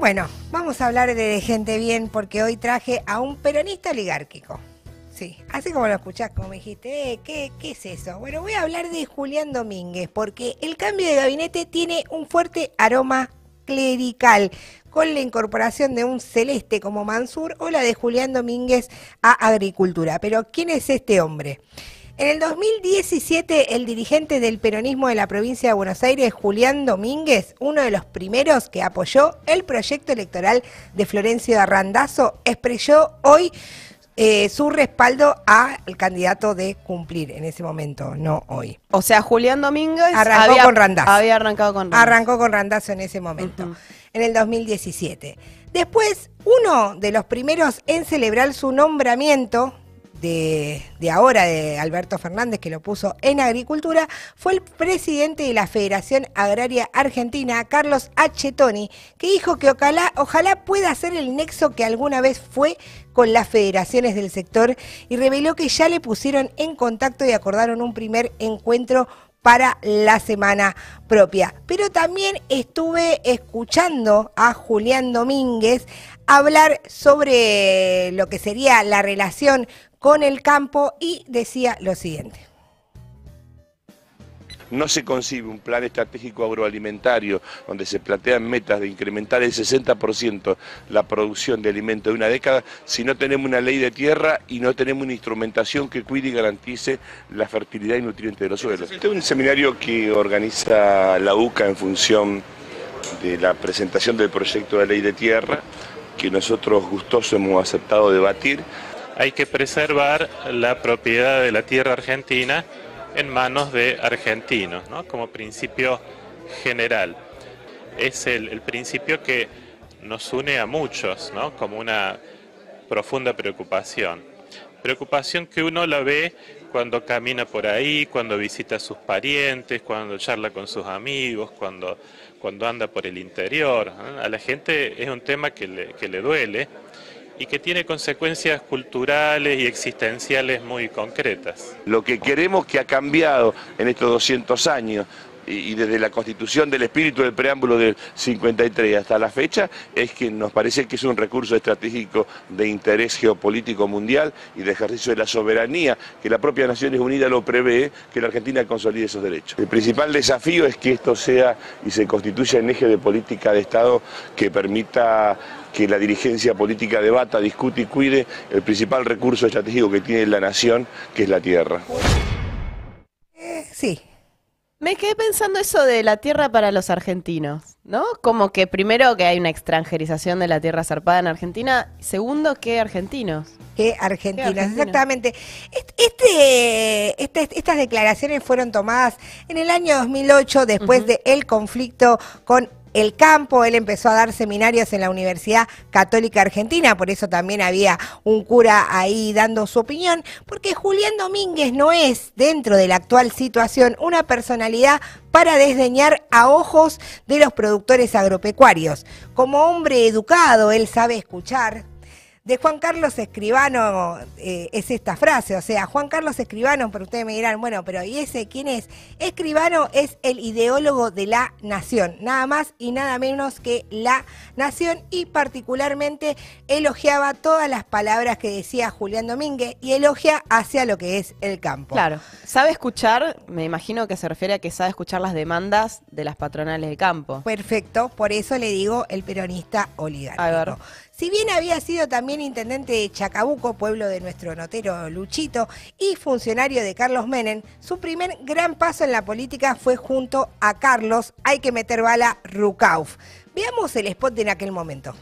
Bueno, vamos a hablar de gente bien porque hoy traje a un peronista oligárquico. Sí, así como lo escuchás, como me dijiste, eh, ¿qué, ¿qué es eso? Bueno, voy a hablar de Julián Domínguez porque el cambio de gabinete tiene un fuerte aroma clerical con la incorporación de un celeste como Mansur o la de Julián Domínguez a Agricultura. Pero ¿quién es este hombre? En el 2017, el dirigente del peronismo de la provincia de Buenos Aires, Julián Domínguez, uno de los primeros que apoyó el proyecto electoral de Florencio Arrandazo, expresó hoy eh, su respaldo al candidato de cumplir en ese momento, no hoy. O sea, Julián Domínguez arrancó había, con Randazzo. Había arrancado con Randazzo. Arrancó con Randazzo en ese momento, en el 2017. Después, uno de los primeros en celebrar su nombramiento de, ahora, de Alberto Fernández, que lo puso en Agricultura, fue el presidente de la Federación Agraria Argentina, Carlos H. Toni, que dijo que ojalá, ojalá pueda ser el nexo que alguna vez fue con las federaciones del sector y reveló que ya le pusieron en contacto y acordaron un primer encuentro para la semana propia. Pero también estuve escuchando a Julián Domínguez hablar sobre lo que sería la relación con el campo y decía lo siguiente. No se concibe un plan estratégico agroalimentario donde se plantean metas de incrementar el 60% la producción de alimentos de una década si no tenemos una ley de tierra y no tenemos una instrumentación que cuide y garantice la fertilidad y nutrientes de los suelos. Este es un seminario que organiza la UCA en función de la presentación del proyecto de ley de tierra que nosotros gustosos hemos aceptado debatir hay que preservar la propiedad de la tierra argentina en manos de argentinos, ¿no? como principio general. Es el, principio que nos une a muchos, ¿no? como una profunda preocupación. Preocupación que uno la ve cuando camina por ahí, cuando visita a sus parientes, cuando charla con sus amigos, cuando, cuando anda por el interior. A la gente es un tema que le, que le duele y que tiene consecuencias culturales y existenciales muy concretas. Lo que queremos que ha cambiado en estos 200 años y desde la constitución del espíritu del preámbulo del 53 hasta la fecha es que nos parece que es un recurso estratégico de interés geopolítico mundial y de ejercicio de la soberanía que la propia Naciones Unidas lo prevé que la Argentina consolide esos derechos. El principal desafío es que esto sea y se constituya en eje de política de Estado que permita que la dirigencia política debata, discute y cuide el principal recurso estratégico que tiene la nación, que es la tierra. Sí, me quedé pensando eso de la tierra para los argentinos, ¿no? Como que primero que hay una extranjerización de la tierra zarpada en Argentina, segundo que argentinos. Que argentinos, exactamente. Este, este, estas declaraciones fueron tomadas en el año 2008 después del conflicto con el campo, él empezó a dar seminarios en la Universidad Católica Argentina, por eso también había un cura ahí dando su opinión, porque Julián Domínguez no es, dentro de la actual situación, una personalidad para desdeñar a ojos de los productores agropecuarios. Como hombre educado, él sabe escuchar, de Juan Carlos Escribano eh, es esta frase, o sea, Juan Carlos Escribano, pero ustedes me dirán, bueno, pero ¿y ese quién es? Escribano es el ideólogo de la nación, nada más y nada menos que la nación y particularmente elogiaba todas las palabras que decía Julián Domínguez y elogia hacia lo que es el campo. Claro, sabe escuchar, me imagino que se refiere a que sabe escuchar las demandas de las patronales de campo. Perfecto, por eso le digo el peronista oligárquico. Si bien había sido también intendente de Chacabuco, pueblo de nuestro notero Luchito, y funcionario de Carlos Menem, su primer gran paso en la política fue junto a Carlos, hay que meter bala, Rucauf. Veamos el spot de en aquel momento.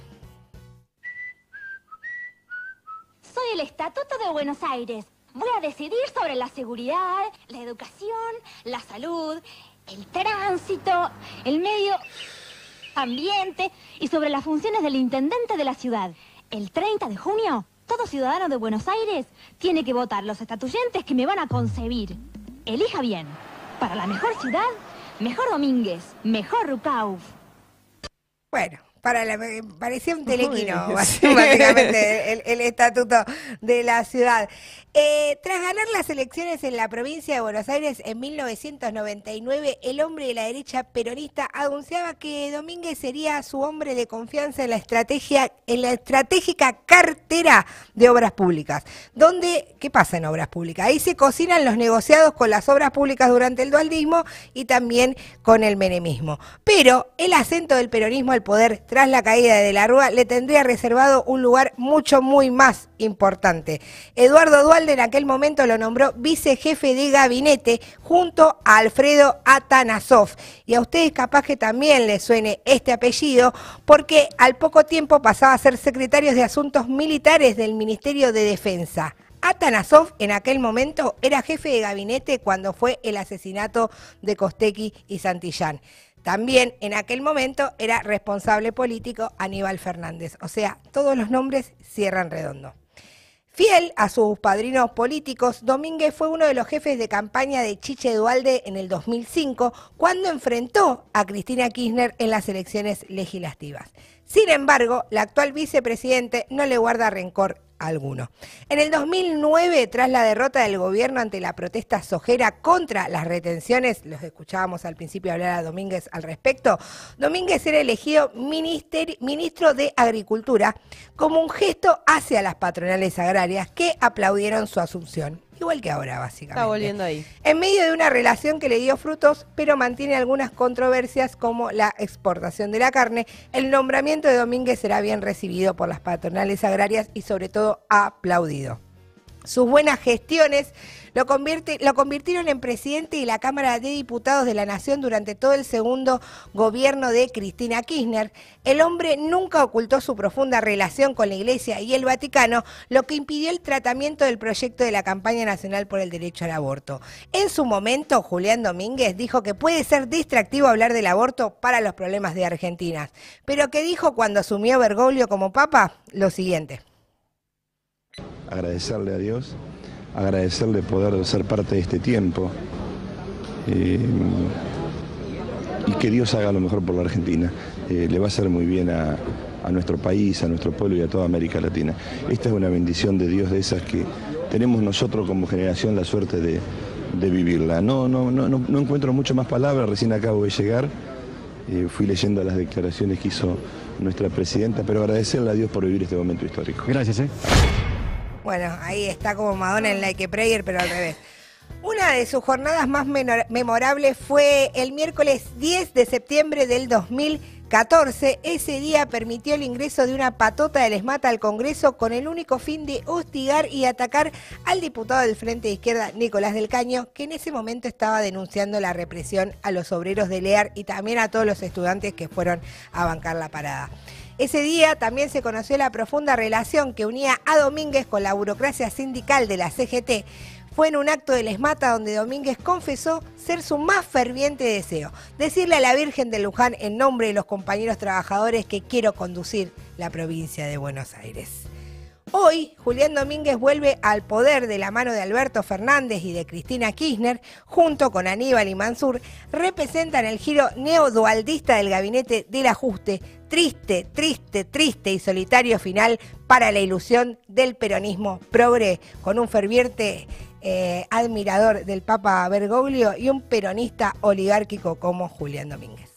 Soy el Estatuto de Buenos Aires. Voy a decidir sobre la seguridad, la educación, la salud, el tránsito, el medio ambiente y sobre las funciones del intendente de la ciudad. El 30 de junio, todo ciudadano de Buenos Aires tiene que votar los estatuyentes que me van a concebir. Elija bien. Para la mejor ciudad, mejor Domínguez, mejor Rucauf. Bueno, para la, parecía un telequino, básicamente, el, estatuto de la ciudad. Eh, tras ganar las elecciones en la provincia de Buenos Aires en 1999, el hombre de la derecha peronista anunciaba que Domínguez sería su hombre de confianza en la estrategia, en la estratégica cartera de obras públicas. Donde, ¿qué pasa en obras públicas? Ahí se cocinan los negociados con las obras públicas durante el dualdismo y también con el menemismo. Pero el acento del peronismo al poder tras la caída de la Rúa le tendría reservado un lugar mucho, muy más importante. Eduardo Dualde en aquel momento lo nombró vicejefe de gabinete junto a Alfredo Atanasov. Y a ustedes capaz que también les suene este apellido porque al poco tiempo pasaba a ser secretario de Asuntos Militares del Ministerio de Defensa. Atanasov en aquel momento era jefe de gabinete cuando fue el asesinato de Costequi y Santillán. También en aquel momento era responsable político Aníbal Fernández. O sea, todos los nombres cierran redondo. Fiel a sus padrinos políticos, Domínguez fue uno de los jefes de campaña de Chiche Dualde en el 2005, cuando enfrentó a Cristina Kirchner en las elecciones legislativas. Sin embargo, la actual vicepresidente no le guarda rencor alguno. En el 2009, tras la derrota del gobierno ante la protesta sojera contra las retenciones, los escuchábamos al principio hablar a Domínguez al respecto, Domínguez era elegido ministro de Agricultura como un gesto hacia las patronales agrarias que aplaudieron su asunción igual que ahora, básicamente. Está volviendo ahí. En medio de una relación que le dio frutos, pero mantiene algunas controversias como la exportación de la carne, el nombramiento de Domínguez será bien recibido por las patronales agrarias y sobre todo aplaudido. Sus buenas gestiones lo, lo convirtieron en presidente de la Cámara de Diputados de la Nación durante todo el segundo gobierno de Cristina Kirchner. El hombre nunca ocultó su profunda relación con la Iglesia y el Vaticano, lo que impidió el tratamiento del proyecto de la campaña nacional por el derecho al aborto. En su momento, Julián Domínguez dijo que puede ser distractivo hablar del aborto para los problemas de Argentina, pero que dijo cuando asumió Bergoglio como papa lo siguiente agradecerle a Dios, agradecerle poder ser parte de este tiempo eh, y que Dios haga lo mejor por la Argentina. Eh, le va a hacer muy bien a, nuestro país, a nuestro pueblo y a toda América Latina. Esta es una bendición de Dios de esas que tenemos nosotros como generación la suerte de, vivirla. No, no, no, no, encuentro mucho más palabras, recién acabo de llegar. Eh, fui leyendo las declaraciones que hizo nuestra presidenta, pero agradecerle a Dios por vivir este momento histórico. Gracias. ¿eh? Bueno, ahí está como Madonna en Like a Prayer, pero al revés. Una de sus jornadas más memorables fue el miércoles 10 de septiembre del 2014. Ese día permitió el ingreso de una patota del ESMATA al Congreso con el único fin de hostigar y atacar al diputado del Frente Izquierda, Nicolás del Caño, que en ese momento estaba denunciando la represión a los obreros de LEAR y también a todos los estudiantes que fueron a bancar la parada. Ese día también se conoció la profunda relación que unía a Domínguez con la burocracia sindical de la CGT. Fue en un acto de Lesmata donde Domínguez confesó ser su más ferviente deseo, decirle a la Virgen de Luján en nombre de los compañeros trabajadores que quiero conducir la provincia de Buenos Aires. Hoy, Julián Domínguez vuelve al poder de la mano de Alberto Fernández y de Cristina Kirchner, junto con Aníbal y Mansur, representan el giro neodualdista del gabinete del ajuste, triste, triste, triste y solitario final para la ilusión del peronismo progre, con un ferviente eh, admirador del Papa Bergoglio y un peronista oligárquico como Julián Domínguez.